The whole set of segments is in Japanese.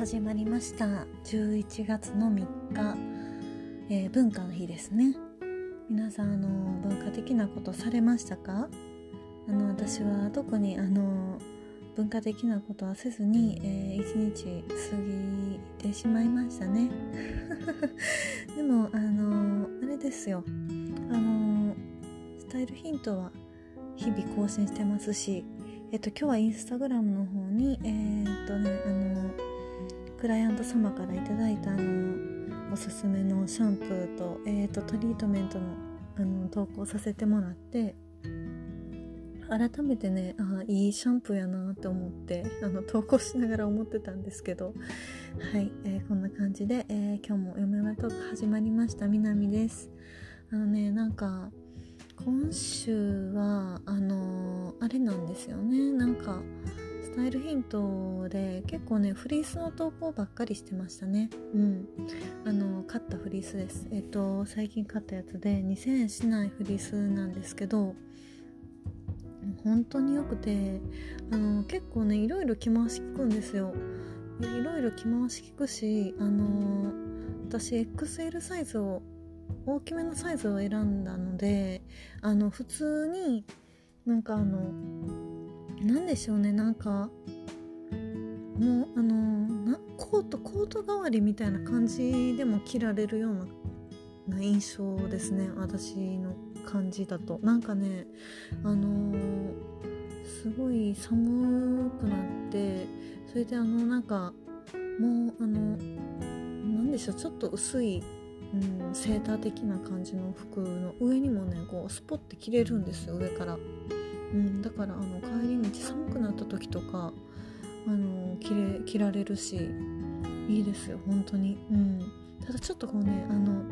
始まりました。11月の3日、えー、文化の日ですね。皆さんあの文化的なことされましたか？あの私は特にあの文化的なことはせずに、えー、一日過ぎてしまいましたね。でもあのあれですよ。あのスタイルヒントは日々更新してますしえっと今日はインスタグラムの方にえー、っとねあのクライアント様から頂いたあのおすすめのシャンプーと,、えーと、トリートメントのあの投稿させてもらって改めてねあいいシャンプーやなって思ってあの投稿しながら思ってたんですけどはい、えー、こんな感じで、えー、今日も「読めまトーク」始まりました。南です。あのねなんか今週はあのー、あれなんですよね。なんかイルヒントで結構ねフリースの投稿ばっかりしてましたね。うん。あの買ったフリースです。えっと最近買ったやつで2000円しないフリースなんですけど本当によくてあの結構ねいろいろ着回し効くんですよ。いろいろ着回し効くしあの私 XL サイズを大きめのサイズを選んだのであの普通になんかあの何でしょうねなんかもうあのなコートコート代わりみたいな感じでも着られるような印象ですね私の感じだとなんかねあの、すごい寒くなってそれであのなんかもうあの何でしょうちょっと薄い、うん、セーター的な感じの服の上にもねこうスポッて着れるんですよ上から。うん、だからあの帰り道寒くなった時とかあの着れ着られるしいいですよ本当に、うん、ただちょっとこうねあの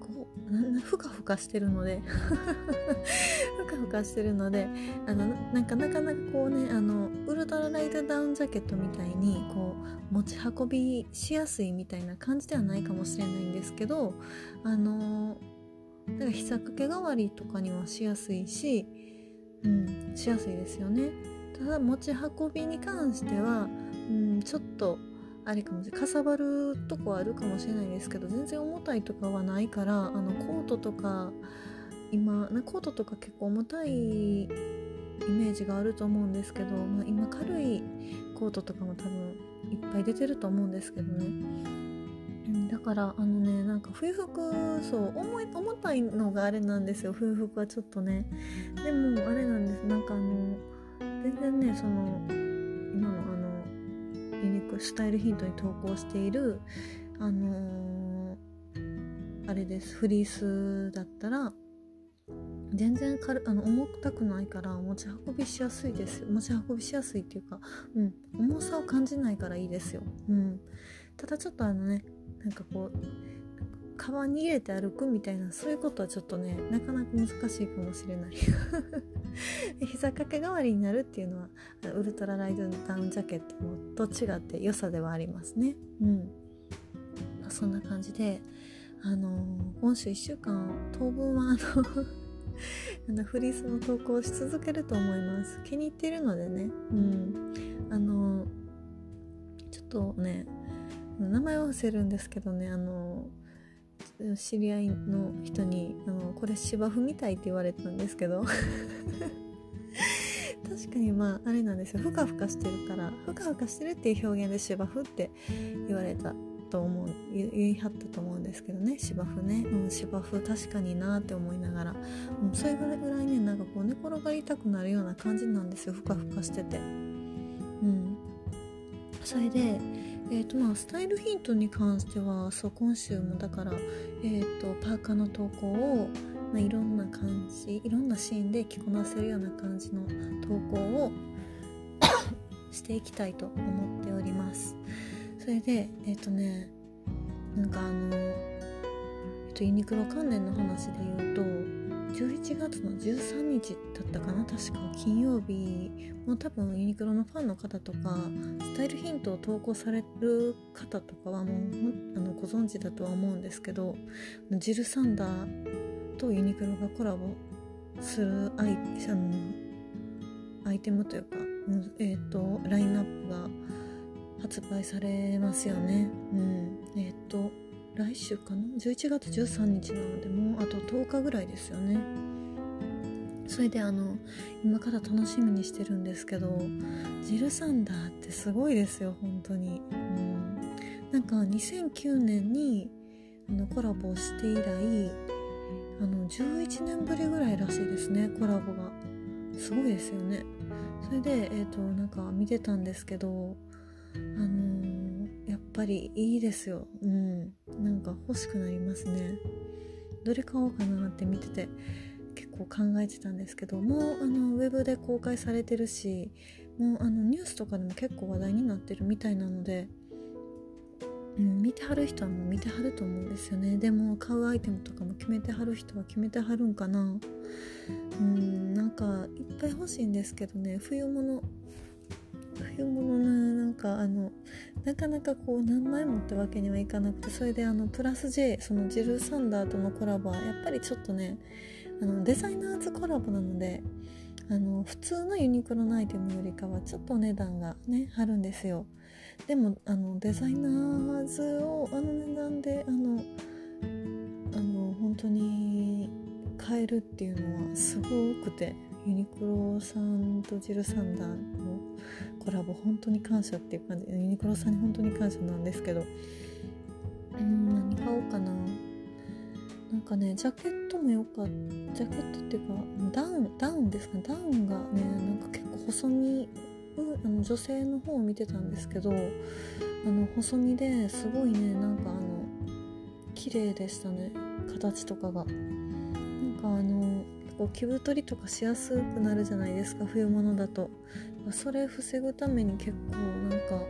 こうなふかふかしてるので ふかふかしてるのであのなんかなかなかこうねあのウルトラライトダウンジャケットみたいにこう持ち運びしやすいみたいな感じではないかもしれないんですけどあのなんか膝掛け代わりとかにはしやすいしうん、しやすいですよね。ただ持ち運びに関しては、うん、ちょっとあれかもしれない。かさばるとこあるかもしれないですけど全然重たいとかはないからあのコートとか今なコートとか結構重たいイメージがあると思うんですけど、まあ、今軽いコートとかも多分いっぱい出てると思うんですけどね。だからあのねなんか冬服そう重い重たいのがあれなんですよ。冬服はちょっとね。でもあれなんです。なんかあの全然ねその今のあのユニクスタイルヒントに投稿しているあのー、あれです。フリースだったら全然軽あの重たくないから持ち運びしやすいです持ち運びしやすいっていうか、うん、重さを感じないからいいですよ、うん、ただちょっとあのねなんかこうカバンに入れて歩くみたいなそういうことはちょっとねなかなか難しいかもしれない。膝掛け代わりになるっていうのはウルトラライドダウンジャケットと違って良さではありますね。うん。そんな感じであのー、今週1週間当分はあの あのフリースの投稿し続けると思います。気に入っているのでね。うん。あのー、ちょっとね名前は忘れるんですけどねあの知り合いの人にあのこれ芝生みたいって言われたんですけど。確かにまああれなんですよ。ふかふかしてるからふかふかしてるっていう表現で芝生って言われたと思う言い張ったと思うんですけどね。芝生ね、うん、芝生確かになって思いながら、う、それぐらいねなんかこう寝転がりたくなるような感じなんですよ。ふかふかしてて。うん。それでえーとまあ、スタイルヒントに関してはそう今週もだから、えーと、パーカーの投稿を、まあ、いろんな感じいろんなシーンで着こなせるような感じの投稿を していきたいと思っております。それでえっ、ー、とねなんかあの、えーとユニクロ関連の話で言うと11月の13日だったかな確か金曜日もう多分ユニクロのファンの方とかスタイルヒントを投稿される方とかはもうあのご存知だとは思うんですけどジル・サンダーとユニクロがコラボするアイあのアイテムというか、えーと、ラインナップが発売されますよね。うん。えっ、と来週かな？11月13日なのでもうあと10日ぐらいですよね。それであの今から楽しみにしてるんですけどジル・サンダーってすごいですよ本当に。うん。なんか2009年にあのコラボをして以来あの11年ぶりぐらいらしいですねコラボが。すごいですよね。それでえっ、ー、となんか見てたんですけどあのー、やっぱりいいですよ。うん。なんか欲しくなりますね。どれ買おうかなって見てて結構考えてたんですけどもうあのウェブで公開されてるしもうあのニュースとかでも結構話題になってるみたいなのでうん、見てはる人はもう見てはると思うんですよね。でも買うアイテムとかも決めてはる人は決めてはるんかな。うんなんかいっぱい欲しいんですけどね。冬物冬物ねなんかあのなかなかこう何枚もってわけにはいかなくてそれであのプラス J そのジル・サンダーとのコラボはやっぱりちょっとねあのデザイナーズコラボなのであの普通のユニクロのアイテムよりかはちょっとお値段がね張るんですよ。でもあのデザイナーズをあの値段であのあの本当に買えるっていうのはすごくてユニクロさんとジル・サンダーコラボ本当に感謝っていう感じ。ユニクロさんに本当に感謝なんですけど。うん何買おうかな。なんかねジャケットもよかった。ジャケットっていうかダウンダウンですか？ダウンがねなんか結構細身あの女性の方を見てたんですけどあの細身ですごいねなんかあの綺麗でしたね。形とかが。なんかあの結構着太りとかしやすくなるじゃないですか冬物だと。それ防ぐために結構なんか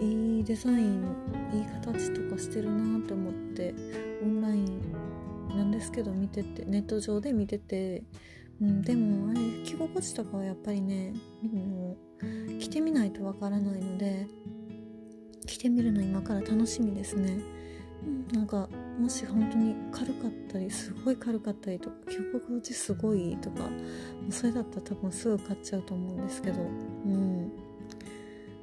いいデザインいい形とかしてるなって思ってオンラインなんですけど見ててネット上で見てて。うん、でもあれ着心地とかはやっぱりねもう着てみないとわからないので着てみるの今から楽しみですね、なんかもし本当に軽かったりすごい軽かったりとか着心地すごいとかそれだったら多分すぐ買っちゃうと思うんですけど。うん。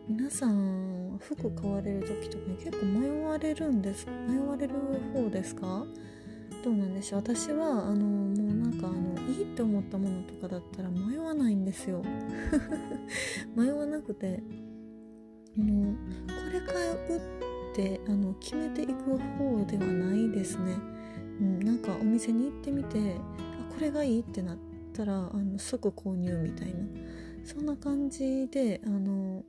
皆さん服買われる時とかに結構迷われるんです迷われる方ですか？どうなんでしょう？私はあのもうなんかあのいいって思ったものとかだったら迷わないんですよ。迷わなくて。あのこれ買うってあの決めていく方ではないですね、うん、なんかお店に行ってみてあこれがいいってなったらあの即購入みたいな。そんな感じであの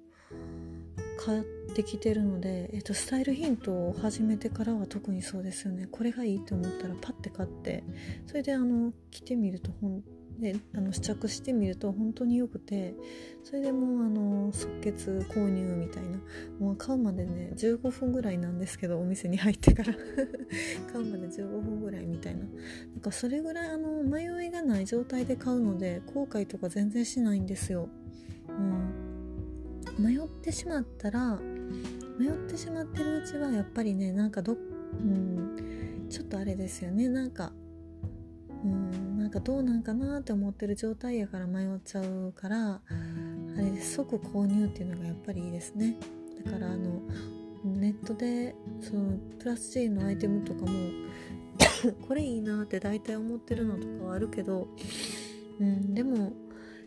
買ってきてるので、えっと、スタイルヒントを始めてからは特にそうですよね。これがいいと思ったらパッて買ってそれであの着てみるとほんであの試着してみると本当によくてそれでもうあの即決購入みたいな。もう買うまでね15分ぐらいなんですけどお店に入ってから。買うまで15分ぐらいみたいな。なんかそれぐらいあの迷いがない状態で買うので後悔とか全然しないんですよ。うん。迷ってしまったら迷ってしまってるうちはやっぱりねなんかどうん。ちょっとあれですよね。なんかうん。なんかどうなんかなって思ってる状態やから迷っちゃうからあれ即購入っていうのがやっぱりいいですね。だからあのネットでそのプラス J のアイテムとかも これいいなって大体思ってるのとかはあるけど、うん、でも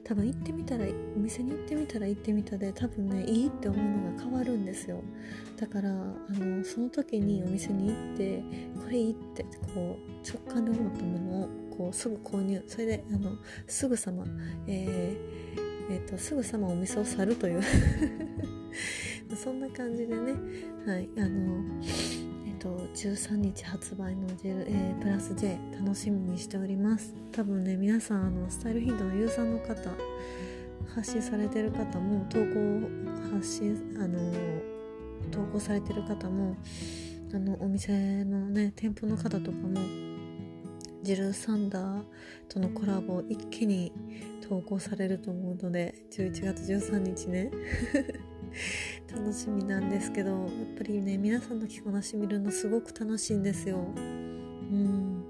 多分行ってみたらお店に行ってみたら行ってみたで多分ねいいって思うのが変わるんですよ。だからあのその時にお店に行ってこれいいってこう直感で思ったものをこうすぐ購入それであのすぐさまえー、えー、とすぐさまお店を去るという。そんな感じでねはいあのえっと13日発売のジェル、えー、プラス J 楽しみにしております。多分ね皆さんあのスタイルヒントのユーザーの方発信されてる方も投稿発信あの投稿されてる方もあのお店のね店舗の方とかもジル・サンダーとのコラボを一気に投稿されると思うので11月13日ね。楽しみなんですけどやっぱりね皆さんの着こなし見るのすごく楽しいんですよ。うん。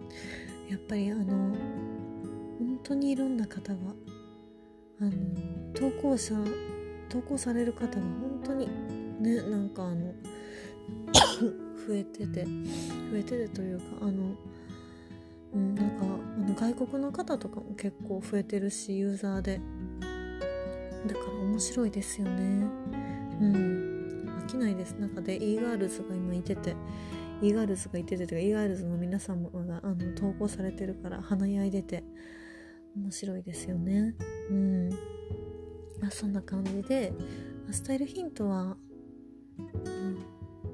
やっぱりあの本当にいろんな方があの投稿者投稿される方が本当にねなんかあの 増えてて増えててというかあのうんなんかあの外国の方とかも結構増えてるしユーザーで。だから面白いですよね。うん。飽きないです。中で e ガールズが今いてて e ガールズがいててとか e ガールズの皆さんがあの投稿されてるから華やいでて面白いですよね。うん。あそんな感じでスタイルヒントは、うん、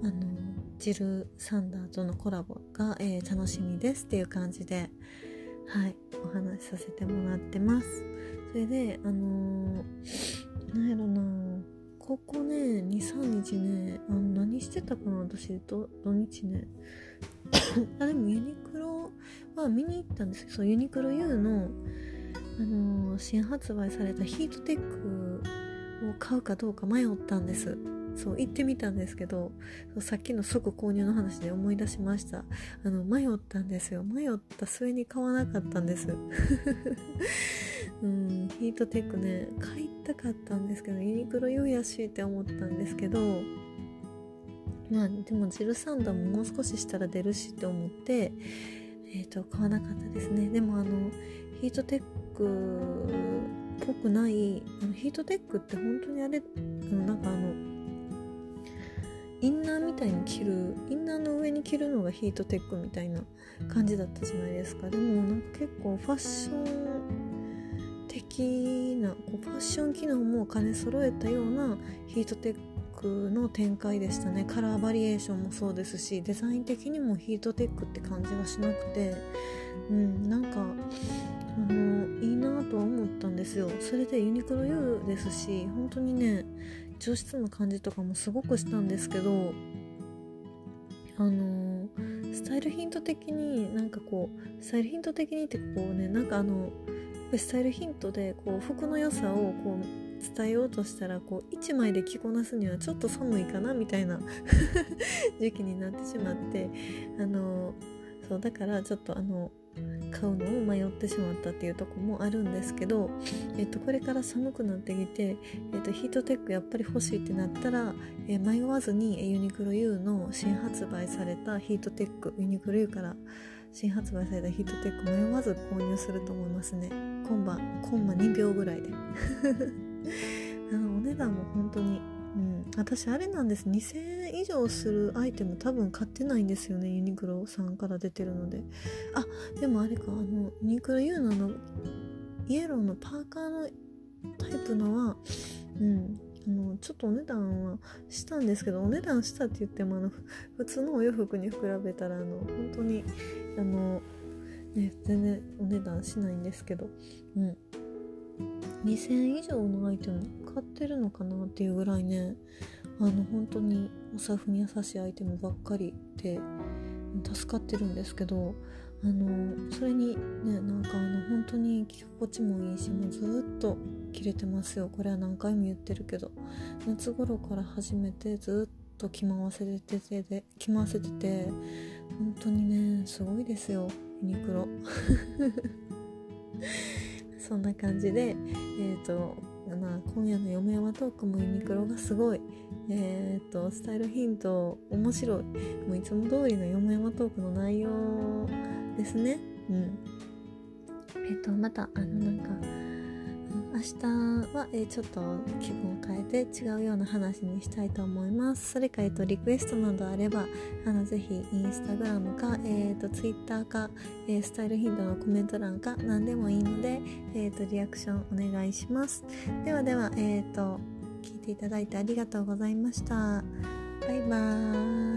あのジル・サンダーとのコラボが、えー、楽しみですっていう感じではいお話しさせてもらってます。それであのー、なんやろなここね23日ねあの何してたかな私土日ね。あでもユニクロは見に行ったんですけどユニクロ U の、あのー、新発売されたヒートテックを買うかどうか迷ったんです。そう行ってみたんですけどさっきの即購入の話で思い出しました。あの迷ったんですよ。迷った末に買わなかったんです。うんヒートテックね買いたかったんですけどユニクロ良いやしって思ったんですけどまあでもジルサンダーももう少ししたら出るしって思ってえっ、ー、と買わなかったですね。でもあのヒートテックっぽくないあのヒートテックって本当にあれあのなんかあのインナーみたいに着るインナーの上に着るのがヒートテックみたいな感じだったじゃないですか。でもなんか結構ファッション的なこうファッション機能も兼ね揃えたようなヒートテックの展開でしたね。カラーバリエーションもそうですしデザイン的にもヒートテックって感じがしなくて。うんなんかあのいいなとは思ったんですよ。それでユニクロ U ですし本当にね上質な感じとかもすごくしたんですけどあのスタイルヒント的になんかこうスタイルヒント的にってこうねなんかあのスタイルヒントでこう服の良さをこう伝えようとしたらこう1枚で着こなすにはちょっと寒いかなみたいな 時期になってしまってあのそうだからちょっとあの買うのを迷ってしまったっていうとこもあるんですけど、えっと、これから寒くなってきて、えっと、ヒートテックやっぱり欲しいってなったら、え迷わずにユニクロ U の新発売されたヒートテックユニクロ U から新発売されたヒートテック迷わず購入すると思いますね。コンマコンマ2秒ぐらいで。あのお値段も本当にうん、私あれなんです。2000円以上するアイテム多分買ってないんですよね。ユニクロさんから出てるので。あでもあれか。あのユニクロ U ののイエローのパーカーのタイプのはうん。あのちょっとお値段はしたんですけどお値段したって言ってもあの普通のお洋服に比べたらあの本当にあのね全然お値段しないんですけど。うん。2000円以上のアイテム買ってるのかなっていうぐらいねあの本当にお財布に優しいアイテムばっかりで助かってるんですけどあのそれにねなんかあの本当に着心地もいいしもうずっと着れてますよ。これは何回も言ってるけど夏頃から始めてずっと着回せててで着回せてて本当にねすごいですよ。ユニクロ。そんな感じで、えーとまあ、今夜の嫁山トークもユニクロがすごい、えーと、スタイルヒント面白い。もういつも通りの嫁山トークの内容ですね。うん。えっ、とまたあのなんか明日は、えー、ちょっと気分を変えて違うような話にしたいと思います。それか、えーと、リクエストなどあれば、あのぜひインスタグラムか、えーと、ツイッターか、えー、スタイルヒントのコメント欄か何でもいいので、えーと、リアクションお願いします。ではでは、えー、と聞いていただいてありがとうございました。バイバーイ。